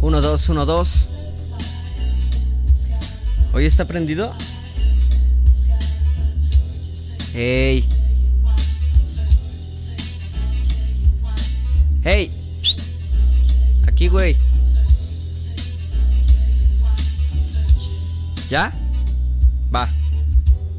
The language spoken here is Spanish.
1, 2, 1, 2. ¿Hoy está prendido? Hey. Hey. Aquí, güey. ¿Ya? Va.